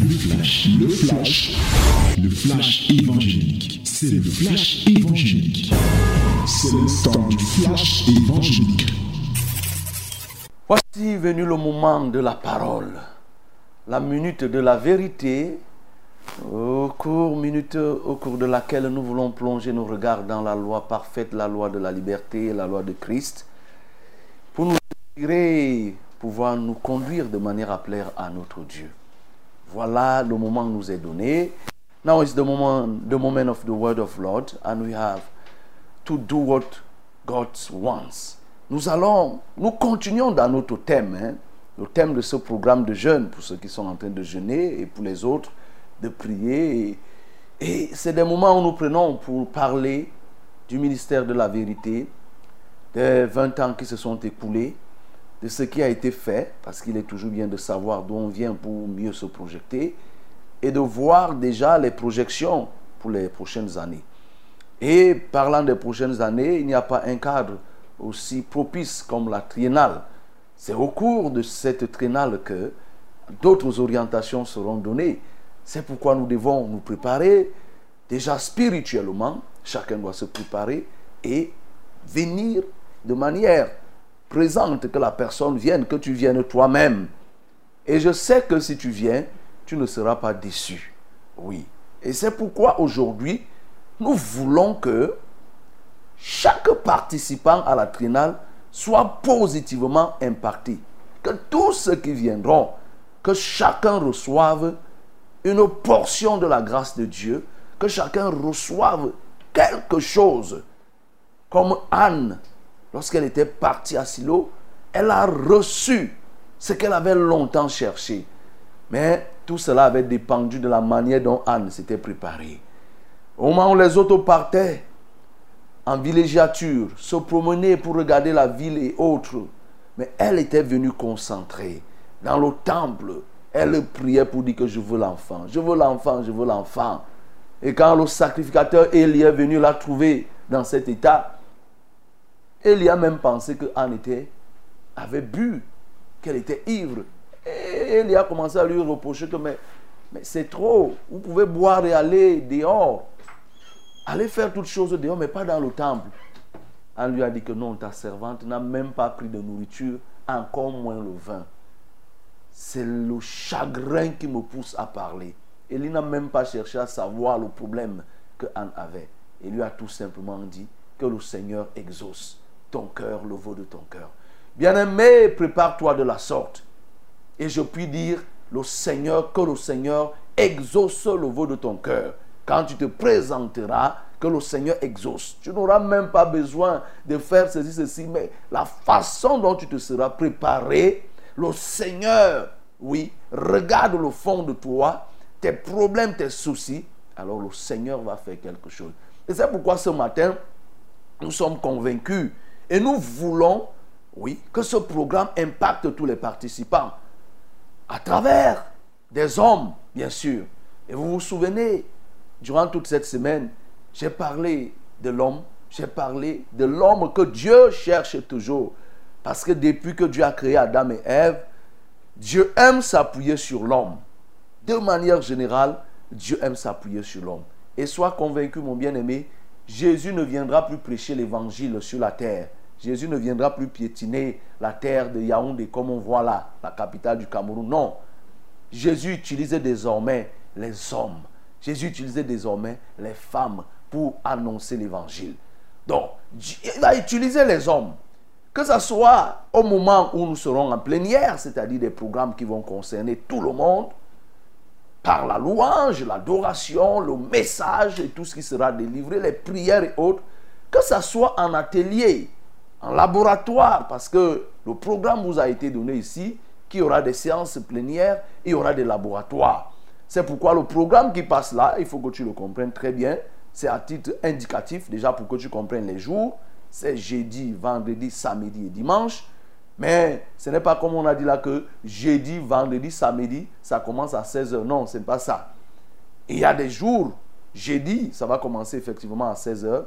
Le flash, le flash, le flash évangélique. C'est le flash évangélique. C'est le temps du flash évangélique. Voici venu le moment de la parole, la minute de la vérité, au cours, minute au cours de laquelle nous voulons plonger nos regards dans la loi parfaite, la loi de la liberté, la loi de Christ, pour nous inspirer, pouvoir nous conduire de manière à plaire à notre Dieu. Voilà le moment nous est donné. Now is the moment, the moment of the word of Lord, and we have to do what God wants. Nous allons, nous continuons dans notre thème, hein, le thème de ce programme de jeûne, pour ceux qui sont en train de jeûner et pour les autres, de prier. Et, et c'est des moments où nous prenons pour parler du ministère de la vérité, des 20 ans qui se sont écoulés, de ce qui a été fait, parce qu'il est toujours bien de savoir d'où on vient pour mieux se projeter, et de voir déjà les projections pour les prochaines années. Et parlant des prochaines années, il n'y a pas un cadre aussi propice comme la triennale. C'est au cours de cette triennale que d'autres orientations seront données. C'est pourquoi nous devons nous préparer déjà spirituellement. Chacun doit se préparer et venir de manière présente, que la personne vienne, que tu viennes toi-même. Et je sais que si tu viens, tu ne seras pas déçu. Oui. Et c'est pourquoi aujourd'hui, nous voulons que chaque participant à la trinale soit positivement impacté. Que tous ceux qui viendront, que chacun reçoive une portion de la grâce de Dieu, que chacun reçoive quelque chose. Comme Anne, lorsqu'elle était partie à Silo, elle a reçu ce qu'elle avait longtemps cherché. Mais tout cela avait dépendu de la manière dont Anne s'était préparée. Au moment où les autres partaient en villégiature, se promener pour regarder la ville et autres, mais elle était venue concentrée dans le temple. Elle priait pour dire que je veux l'enfant, je veux l'enfant, je veux l'enfant. Et quand le sacrificateur Élie est venu la trouver dans cet état, Élie a même pensé que Anne était, avait bu, qu'elle était ivre. Et Élie a commencé à lui reprocher que mais, c'est trop, vous pouvez boire et aller dehors. Allez faire toutes choses dehors, mais pas dans le temple. Anne lui a dit que non, ta servante n'a même pas pris de nourriture, encore moins le vin. C'est le chagrin qui me pousse à parler. Élie n'a même pas cherché à savoir le problème que Anne avait. Il lui a tout simplement dit que le Seigneur exauce ton cœur, le veau de ton cœur. Bien-aimé, prépare-toi de la sorte. Et je puis dire, le Seigneur, que le Seigneur exauce le veau de ton cœur. Quand tu te présenteras, que le Seigneur exauce. Tu n'auras même pas besoin de faire ceci, ceci, mais la façon dont tu te seras préparé, le Seigneur, oui, regarde le fond de toi, tes problèmes, tes soucis, alors le Seigneur va faire quelque chose. Et c'est pourquoi ce matin, nous sommes convaincus et nous voulons, oui, que ce programme impacte tous les participants à travers des hommes, bien sûr. Et vous vous souvenez, durant toute cette semaine, j'ai parlé de l'homme, j'ai parlé de l'homme que Dieu cherche toujours. Parce que depuis que Dieu a créé Adam et Ève, Dieu aime s'appuyer sur l'homme. De manière générale, Dieu aime s'appuyer sur l'homme. Et sois convaincu, mon bien-aimé, Jésus ne viendra plus prêcher l'évangile sur la terre. Jésus ne viendra plus piétiner la terre de Yaoundé comme on voit là, la capitale du Cameroun. Non. Jésus utilisait désormais les hommes. Jésus utilisait désormais les femmes pour annoncer l'évangile. Donc, il va utiliser les hommes. Que ce soit au moment où nous serons en plénière, c'est-à-dire des programmes qui vont concerner tout le monde, par la louange, l'adoration, le message et tout ce qui sera délivré, les prières et autres, que ce soit en atelier, en laboratoire, parce que le programme vous a été donné ici, qu'il y aura des séances plénières, il y aura des laboratoires. C'est pourquoi le programme qui passe là, il faut que tu le comprennes très bien, c'est à titre indicatif, déjà pour que tu comprennes les jours, c'est jeudi, vendredi, samedi et dimanche. Mais ce n'est pas comme on a dit là que jeudi, vendredi, samedi, ça commence à 16h. Non, ce n'est pas ça. il y a des jours, jeudi, ça va commencer effectivement à 16h.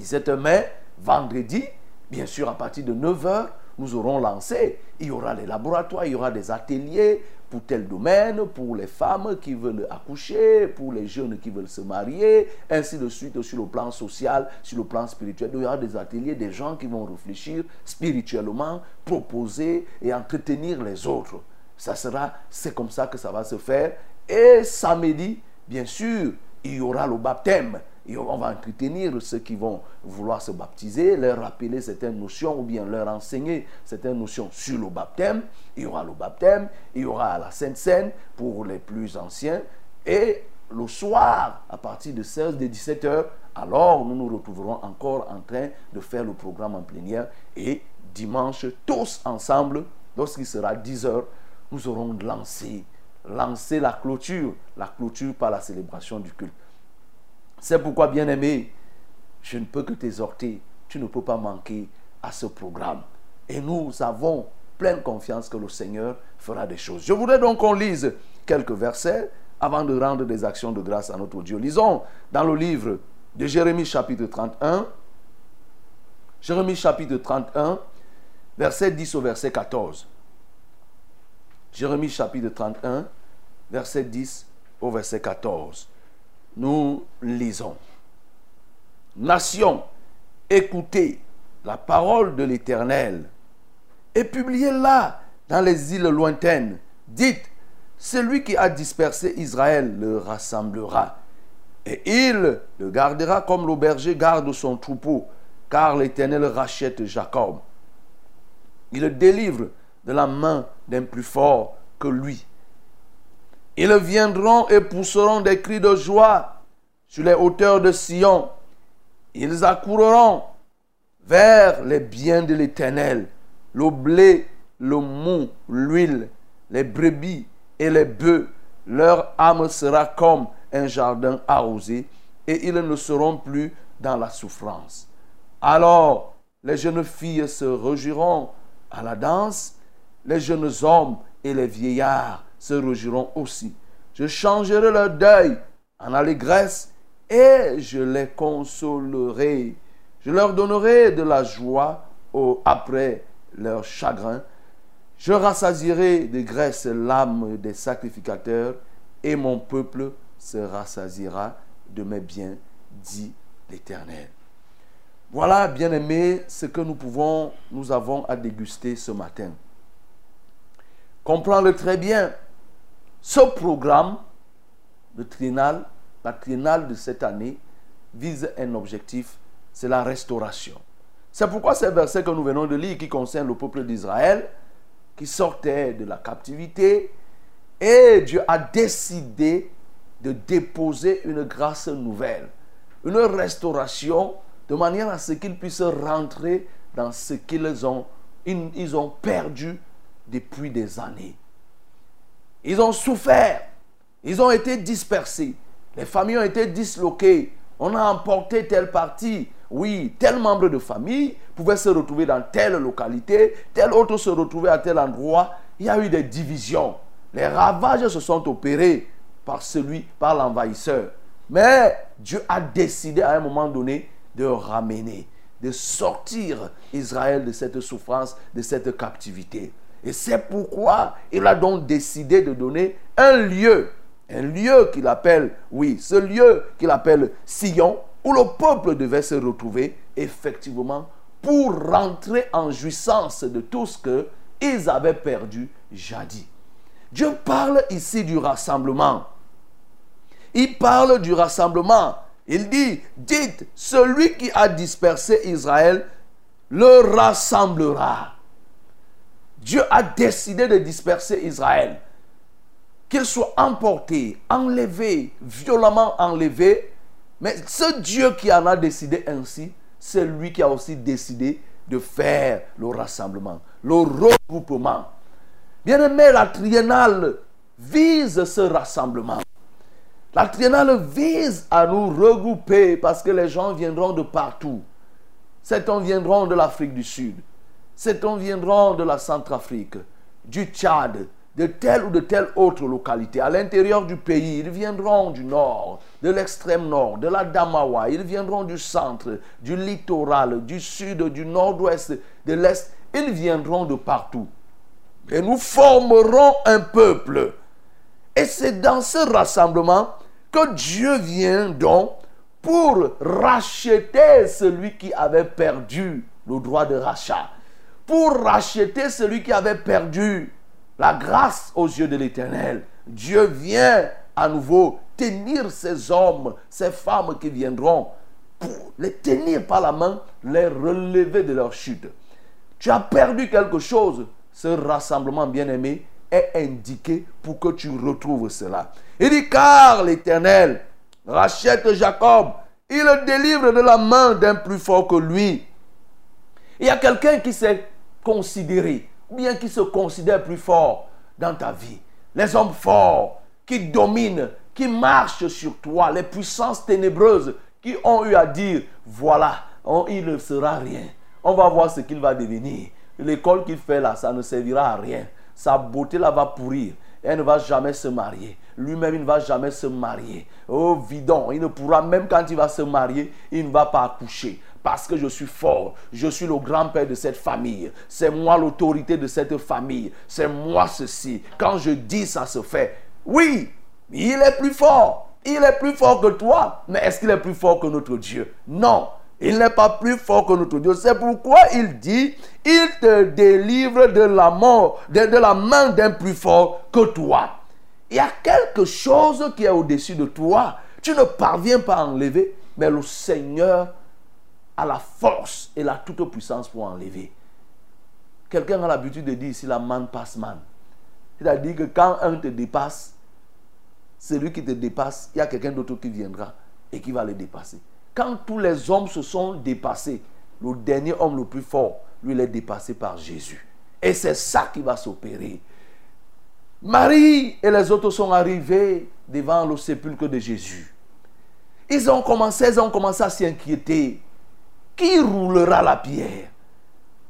17h, mais vendredi, bien sûr, à partir de 9h, nous aurons lancé. Il y aura les laboratoires, il y aura des ateliers pour tel domaine, pour les femmes qui veulent accoucher, pour les jeunes qui veulent se marier, ainsi de suite sur le plan social, sur le plan spirituel. Il y aura des ateliers, des gens qui vont réfléchir spirituellement, proposer et entretenir les autres. Ça sera, c'est comme ça que ça va se faire. Et samedi, bien sûr, il y aura le baptême. Et on va entretenir ceux qui vont vouloir se baptiser, leur rappeler certaines notions ou bien leur enseigner certaines notions sur le baptême. Il y aura le baptême, il y aura la Sainte Seine pour les plus anciens. Et le soir, à partir de 16 et 17 heures, alors nous nous retrouverons encore en train de faire le programme en plénière. Et dimanche, tous ensemble, lorsqu'il sera 10 heures, nous aurons lancé, lancé la clôture, la clôture par la célébration du culte. C'est pourquoi, bien-aimé, je ne peux que t'exhorter. Tu ne peux pas manquer à ce programme. Et nous avons pleine confiance que le Seigneur fera des choses. Je voudrais donc qu'on lise quelques versets avant de rendre des actions de grâce à notre Dieu. Lisons dans le livre de Jérémie chapitre 31. Jérémie chapitre 31, verset 10 au verset 14. Jérémie chapitre 31, verset 10 au verset 14 nous lisons. Nation, écoutez la parole de l'Éternel et publiez-la dans les îles lointaines. Dites, celui qui a dispersé Israël le rassemblera et il le gardera comme le berger garde son troupeau, car l'Éternel rachète Jacob. Il le délivre de la main d'un plus fort que lui. Ils viendront et pousseront des cris de joie sur les hauteurs de Sion. Ils accourront vers les biens de l'Éternel, le blé, le mou, l'huile, les brebis et les bœufs. Leur âme sera comme un jardin arrosé et ils ne seront plus dans la souffrance. Alors les jeunes filles se réjouiront à la danse, les jeunes hommes et les vieillards se réjouiront aussi. Je changerai leur deuil en allégresse et je les consolerai. Je leur donnerai de la joie après leur chagrin. Je rassasierai de graisse l'âme des sacrificateurs et mon peuple se rassasiera de mes biens, dit l'Éternel. Voilà, bien-aimés, ce que nous pouvons, nous avons à déguster ce matin. Comprends-le très bien. Ce programme de trinal, la trinale de cette année, vise un objectif, c'est la restauration. C'est pourquoi ces versets que nous venons de lire, qui concernent le peuple d'Israël, qui sortait de la captivité, et Dieu a décidé de déposer une grâce nouvelle, une restauration, de manière à ce qu'ils puissent rentrer dans ce qu'ils ont, ils ont perdu depuis des années. Ils ont souffert. Ils ont été dispersés. Les familles ont été disloquées. On a emporté telle partie. Oui, tel membre de famille pouvait se retrouver dans telle localité, tel autre se retrouvait à tel endroit. Il y a eu des divisions. Les ravages se sont opérés par celui, par l'envahisseur. Mais Dieu a décidé à un moment donné de ramener, de sortir Israël de cette souffrance, de cette captivité. Et c'est pourquoi il a donc décidé de donner un lieu, un lieu qu'il appelle, oui, ce lieu qu'il appelle Sion, où le peuple devait se retrouver effectivement pour rentrer en jouissance de tout ce qu'ils avaient perdu jadis. Dieu parle ici du rassemblement. Il parle du rassemblement. Il dit, dites, celui qui a dispersé Israël le rassemblera. Dieu a décidé de disperser Israël. Qu'il soit emporté, enlevé, violemment enlevé. Mais ce Dieu qui en a décidé ainsi, c'est lui qui a aussi décidé de faire le rassemblement, le regroupement. Bien aimé, la triennale vise ce rassemblement. La triennale vise à nous regrouper parce que les gens viendront de partout. Certains viendront de l'Afrique du Sud, Certains viendront de la Centrafrique, du Tchad, de telle ou de telle autre localité. À l'intérieur du pays, ils viendront du nord, de l'extrême nord, de la Damawa, ils viendront du centre, du littoral, du sud, du nord-ouest, de l'est. Ils viendront de partout. et nous formerons un peuple. Et c'est dans ce rassemblement que Dieu vient donc pour racheter celui qui avait perdu le droit de rachat, pour racheter celui qui avait perdu la grâce aux yeux de l'Éternel. Dieu vient à nouveau tenir ces hommes, ces femmes qui viendront, pour les tenir par la main, les relever de leur chute. Tu as perdu quelque chose. Ce rassemblement bien-aimé est indiqué pour que tu retrouves cela. Il dit, car l'Éternel rachète Jacob, il le délivre de la main d'un plus fort que lui. Il y a quelqu'un qui s'est considéré, bien qui se considère plus fort dans ta vie. Les hommes forts qui dominent, qui marchent sur toi, les puissances ténébreuses qui ont eu à dire, voilà, il ne sera rien. On va voir ce qu'il va devenir. L'école qu'il fait là, ça ne servira à rien. Sa beauté là va pourrir. Elle ne va jamais se marier. Lui-même, il ne va jamais se marier. Oh, vidon. Il ne pourra, même quand il va se marier, il ne va pas accoucher. Parce que je suis fort. Je suis le grand-père de cette famille. C'est moi l'autorité de cette famille. C'est moi ceci. Quand je dis, ça se fait. Oui, il est plus fort. Il est plus fort que toi. Mais est-ce qu'il est plus fort que notre Dieu? Non. Il n'est pas plus fort que notre Dieu. C'est pourquoi il dit, il te délivre de la mort, de, la main d'un plus fort que toi. Il y a quelque chose qui est au-dessus de toi. Tu ne parviens pas à enlever, mais le Seigneur a la force et la toute puissance pour enlever. Quelqu'un a l'habitude de dire ici la man passe man. C'est-à-dire que quand un te dépasse, celui qui te dépasse, il y a quelqu'un d'autre qui viendra et qui va le dépasser. Quand tous les hommes se sont dépassés, le dernier homme le plus fort, lui, il est dépassé par Jésus. Et c'est ça qui va s'opérer. Marie et les autres sont arrivés devant le sépulcre de Jésus. Ils ont commencé, ils ont commencé à s'inquiéter. Qui roulera la pierre?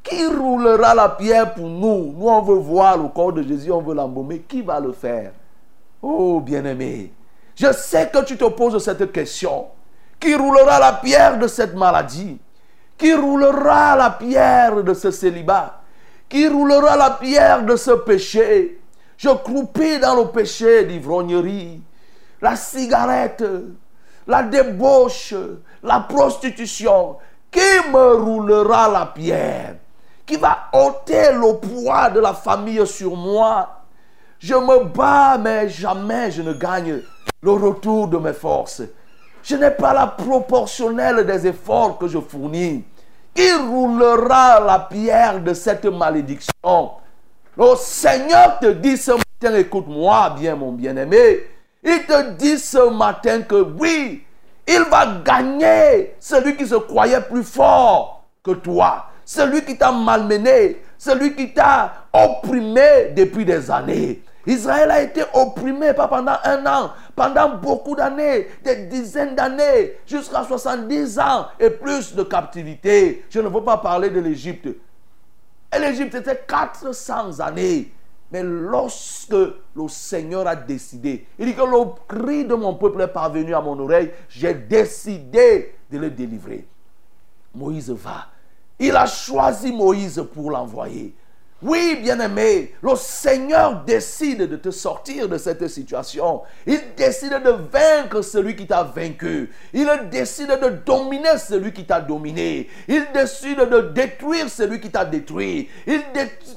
Qui roulera la pierre pour nous? Nous, on veut voir le corps de Jésus, on veut l'embaumer. Qui va le faire? Oh, bien-aimé, je sais que tu te poses cette question qui roulera la pierre de cette maladie, qui roulera la pierre de ce célibat, qui roulera la pierre de ce péché? Je croupis dans le péché d'ivrognerie, la cigarette, la débauche, la prostitution. Qui me roulera la pierre? Qui va ôter le poids de la famille sur moi? Je me bats, mais jamais je ne gagne le retour de mes forces. Je n'ai pas la proportionnelle des efforts que je fournis. Il roulera la pierre de cette malédiction? Le Seigneur te dit ce matin, écoute-moi bien mon bien-aimé. Il te dit ce matin que oui, il va gagner celui qui se croyait plus fort que toi. Celui qui t'a malmené, celui qui t'a opprimé depuis des années. Israël a été opprimé pas pendant un an, pendant beaucoup d'années, des dizaines d'années, jusqu'à 70 ans et plus de captivité. Je ne veux pas parler de l'Égypte. Et l'Égypte, c'était 400 années. Mais lorsque le Seigneur a décidé, il dit que le cri de mon peuple est parvenu à mon oreille, j'ai décidé de le délivrer. Moïse va. Il a choisi Moïse pour l'envoyer. Oui, bien-aimé, le Seigneur décide de te sortir de cette situation. Il décide de vaincre celui qui t'a vaincu. Il décide de dominer celui qui t'a dominé. Il décide de détruire celui qui t'a détruit. Il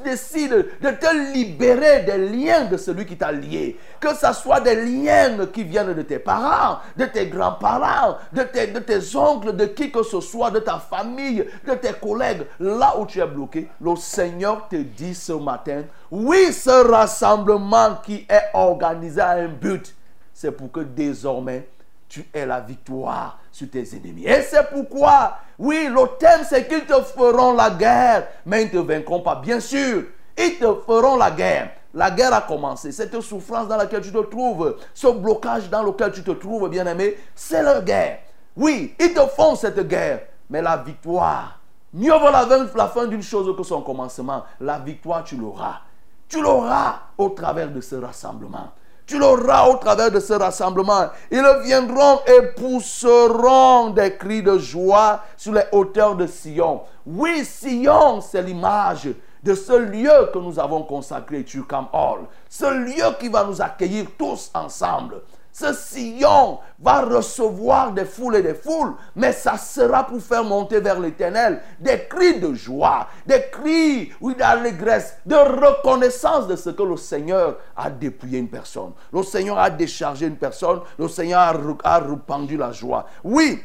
décide de te libérer des liens de celui qui t'a lié. Que ce soit des liens qui viennent de tes parents, de tes grands-parents, de tes, oncles, de qui que ce soit, de ta famille, de tes collègues. Là où tu es bloqué, le Seigneur te dit ce matin, oui, ce rassemblement qui est organisé à un but, c'est pour que désormais tu aies la victoire sur tes ennemis. Et c'est pourquoi, oui, le thème c'est qu'ils te feront la guerre, mais ils ne te vaincront pas. Bien sûr, ils te feront la guerre. La guerre a commencé. Cette souffrance dans laquelle tu te trouves, ce blocage dans lequel tu te trouves, bien-aimé, c'est la guerre. Oui, ils te font cette guerre, mais la victoire Mieux vaut la, fin d'une chose que son commencement. La victoire, tu l'auras. Tu l'auras au travers de ce rassemblement. Tu l'auras au travers de ce rassemblement. Ils viendront et pousseront des cris de joie sur les hauteurs de Sion. Oui, Sion, c'est l'image de ce lieu que nous avons consacré, Turcam Hall, ce lieu qui va nous accueillir tous ensemble. Ce sillon va recevoir des foules et des foules, mais ça sera pour faire monter vers l'éternel des cris de joie, des cris, oui, d'allégresse, de reconnaissance de ce que le Seigneur a dépouillé une personne. Le Seigneur a déchargé une personne, le Seigneur a, a répandu la joie. Oui,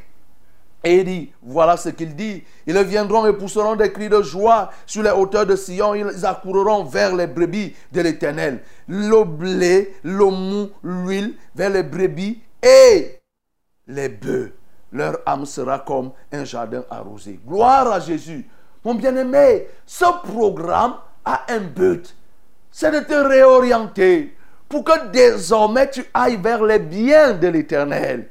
et il dit, voilà ce qu'il dit. Ils viendront et pousseront des cris de joie sur les hauteurs de Sion. Ils accourront vers les brebis de l'Éternel. Le blé, le mou, l'huile, vers les brebis et les bœufs. Leur âme sera comme un jardin arrosé. Gloire à Jésus. Mon bien-aimé, ce programme a un but. C'est de te réorienter pour que désormais tu ailles vers les biens de l'Éternel.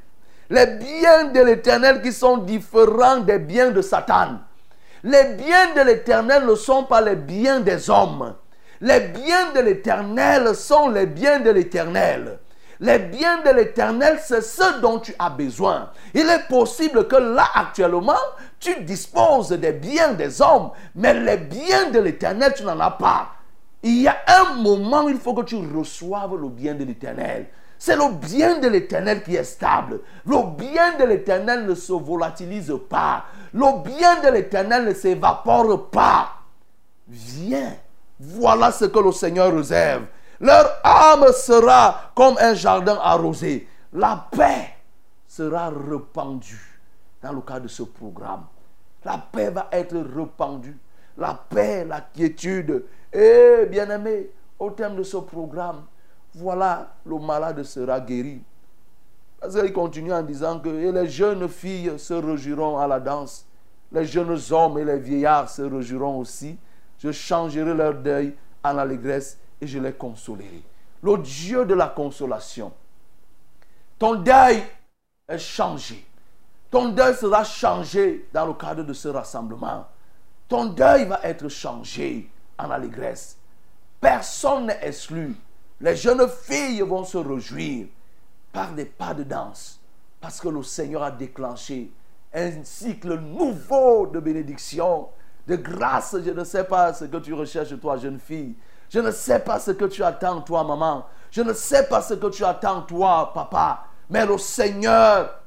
Les biens de l'Éternel qui sont différents des biens de Satan. Les biens de l'Éternel ne sont pas les biens des hommes. Les biens de l'Éternel sont les biens de l'Éternel. Les biens de l'Éternel, c'est ce dont tu as besoin. Il est possible que là, actuellement, tu disposes des biens des hommes, mais les biens de l'Éternel, tu n'en as pas. Il y a un moment il faut que tu reçoives le bien de l'Éternel. C'est le bien de l'éternel qui est stable. Le bien de l'éternel ne se volatilise pas. Le bien de l'éternel ne s'évapore pas. Viens. Voilà ce que le Seigneur réserve. Leur âme sera comme un jardin arrosé. La paix sera répandue dans le cadre de ce programme. La paix va être répandue. La paix, la quiétude. Et bien aimé, au terme de ce programme, voilà, le malade sera guéri. Parce qu'il continue en disant que les jeunes filles se réjouiront à la danse, les jeunes hommes et les vieillards se réjouiront aussi. Je changerai leur deuil en allégresse et je les consolerai. Le Dieu de la consolation. Ton deuil est changé. Ton deuil sera changé dans le cadre de ce rassemblement. Ton deuil va être changé en allégresse. Personne n'est exclu. Les jeunes filles vont se réjouir par des pas de danse parce que le Seigneur a déclenché un cycle nouveau de bénédiction, de grâce. Je ne sais pas ce que tu recherches, toi, jeune fille. Je ne sais pas ce que tu attends, toi, maman. Je ne sais pas ce que tu attends, toi, papa. Mais le Seigneur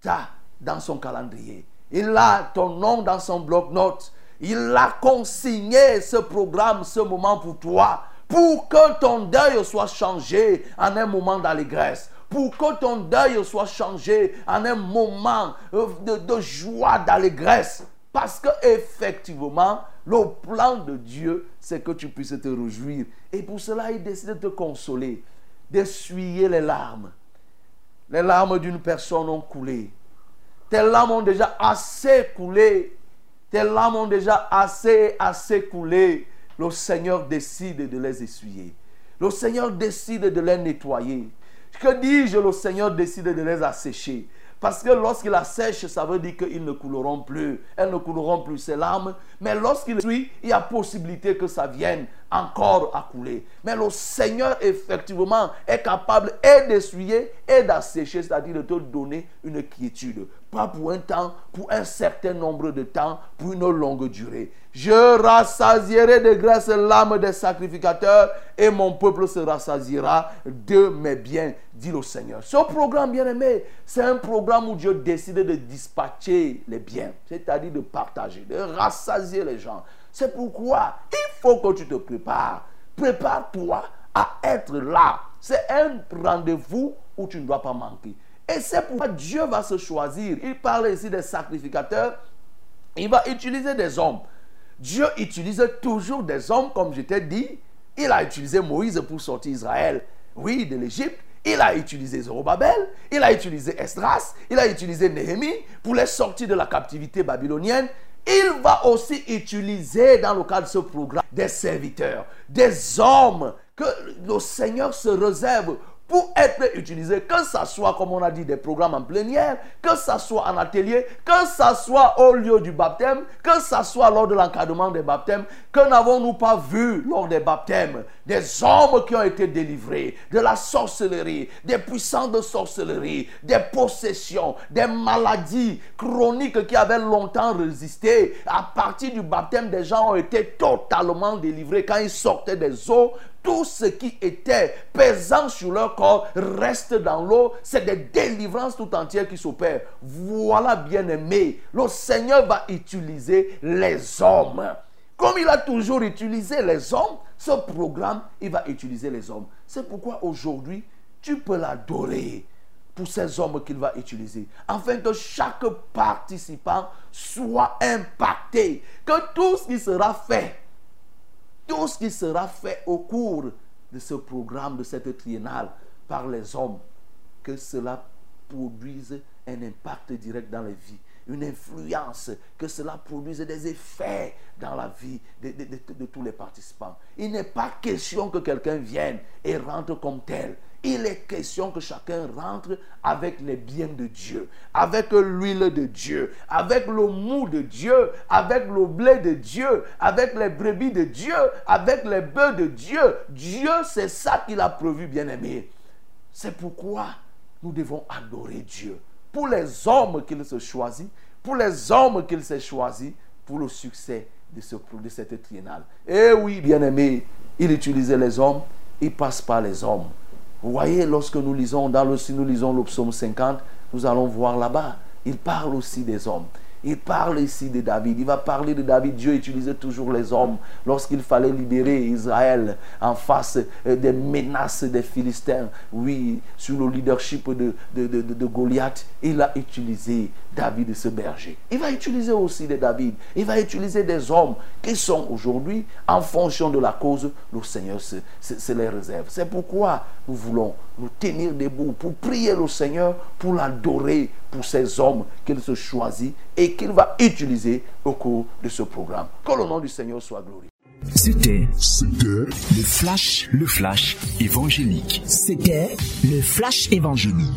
t'a dans son calendrier. Il a ton nom dans son bloc-notes. Il a consigné ce programme, ce moment pour toi pour que ton deuil soit changé en un moment d'allégresse, pour que ton deuil soit changé en un moment euh, de, joie, d'allégresse. Parce que effectivement, le plan de Dieu, c'est que tu puisses te réjouir. Et pour cela, il décide de te consoler, d'essuyer les larmes. Les larmes d'une personne ont coulé. Tes larmes ont déjà assez coulé. Tes larmes ont déjà assez, assez coulé le Seigneur décide de les essuyer. Le Seigneur décide de les nettoyer. Que dis-je Le Seigneur décide de les assécher. Parce que lorsqu'il assèche, ça veut dire qu'ils ne couleront plus. Elles ne couleront plus ces larmes. Mais lorsqu'il suit, il y a possibilité que ça vienne encore à couler. Mais le Seigneur, effectivement, est capable et d'essuyer et d'assécher, c'est-à-dire de te donner une quiétude. Pas pour un temps, pour un certain nombre de temps, pour une longue durée. Je rassasierai de grâce l'âme des sacrificateurs et mon peuple se rassasiera de mes biens, dit le Seigneur. Ce programme, bien aimé, c'est un programme où Dieu décide de dispatcher les biens, c'est-à-dire de partager, de rassasier les gens. C'est pourquoi il faut que tu te prépares. Prépare-toi à être là. C'est un rendez-vous où tu ne dois pas manquer. Et c'est pourquoi Dieu va se choisir. Il parle ici des sacrificateurs. Il va utiliser des hommes. Dieu utilise toujours des hommes, comme je t'ai dit. Il a utilisé Moïse pour sortir Israël, oui, de l'Égypte. Il a utilisé Zorobabel, il a utilisé Esdras, il a utilisé Néhémie pour les sortir de la captivité babylonienne. Il va aussi utiliser dans le cadre de ce programme des serviteurs, des hommes que le Seigneur se réserve pour être utilisé, que ce soit, comme on a dit, des programmes en plénière, que ce soit en atelier, que ce soit au lieu du baptême, que ce soit lors de l'encadrement des baptêmes, que n'avons-nous pas vu lors des baptêmes des hommes qui ont été délivrés de la sorcellerie, des puissances de sorcellerie, des possessions, des maladies chroniques qui avaient longtemps résisté. À partir du baptême, des gens ont été totalement délivrés. Quand ils sortaient des eaux, tout ce qui était pesant sur leur corps reste dans l'eau. C'est des délivrances tout entières qui s'opèrent. Voilà, bien aimé, le Seigneur va utiliser les hommes. Comme il a toujours utilisé les hommes, ce programme, il va utiliser les hommes. C'est pourquoi aujourd'hui, tu peux l'adorer pour ces hommes qu'il va utiliser, afin que chaque participant soit impacté, que tout ce qui sera fait tout ce qui sera fait au cours de ce programme, de cette triennale, par les hommes, que cela produise un impact direct dans les vies, une influence, que cela produise des effets dans la vie de, tous les participants. Il n'est pas question que quelqu'un vienne et rentre comme tel. Il est question que chacun rentre avec les biens de Dieu, avec l'huile de Dieu, avec le mou de Dieu, avec le blé de Dieu, avec les brebis de Dieu, avec les bœufs de Dieu. Dieu, c'est ça qu'il a prévu, bien-aimé. C'est pourquoi nous devons adorer Dieu. Pour les hommes qu'il se choisit, pour les hommes qu'il s'est choisi, pour le succès de, ce, de cette triennale. Eh oui, bien-aimé, il utilisait les hommes, il passe par les hommes. Vous voyez, lorsque nous lisons, dans le, si nous lisons le psaume 50, nous allons voir là-bas, il parle aussi des hommes. Il parle ici de David. Il va parler de David. Dieu utilisait toujours les hommes lorsqu'il fallait libérer Israël en face euh, des menaces des Philistins. Oui, sous le leadership de, Goliath, il a utilisé David ce berger. Il va utiliser aussi des David. Il va utiliser des hommes qui sont aujourd'hui, en fonction de la cause, le Seigneur se, se les réserve. C'est pourquoi nous voulons nous tenir debout pour prier le Seigneur, pour l'adorer, pour ces hommes qu'il se choisit et qu'il va utiliser au cours de ce programme. Que le nom du Seigneur soit glorifié. C'était le flash, le flash évangélique. C'était le flash évangélique.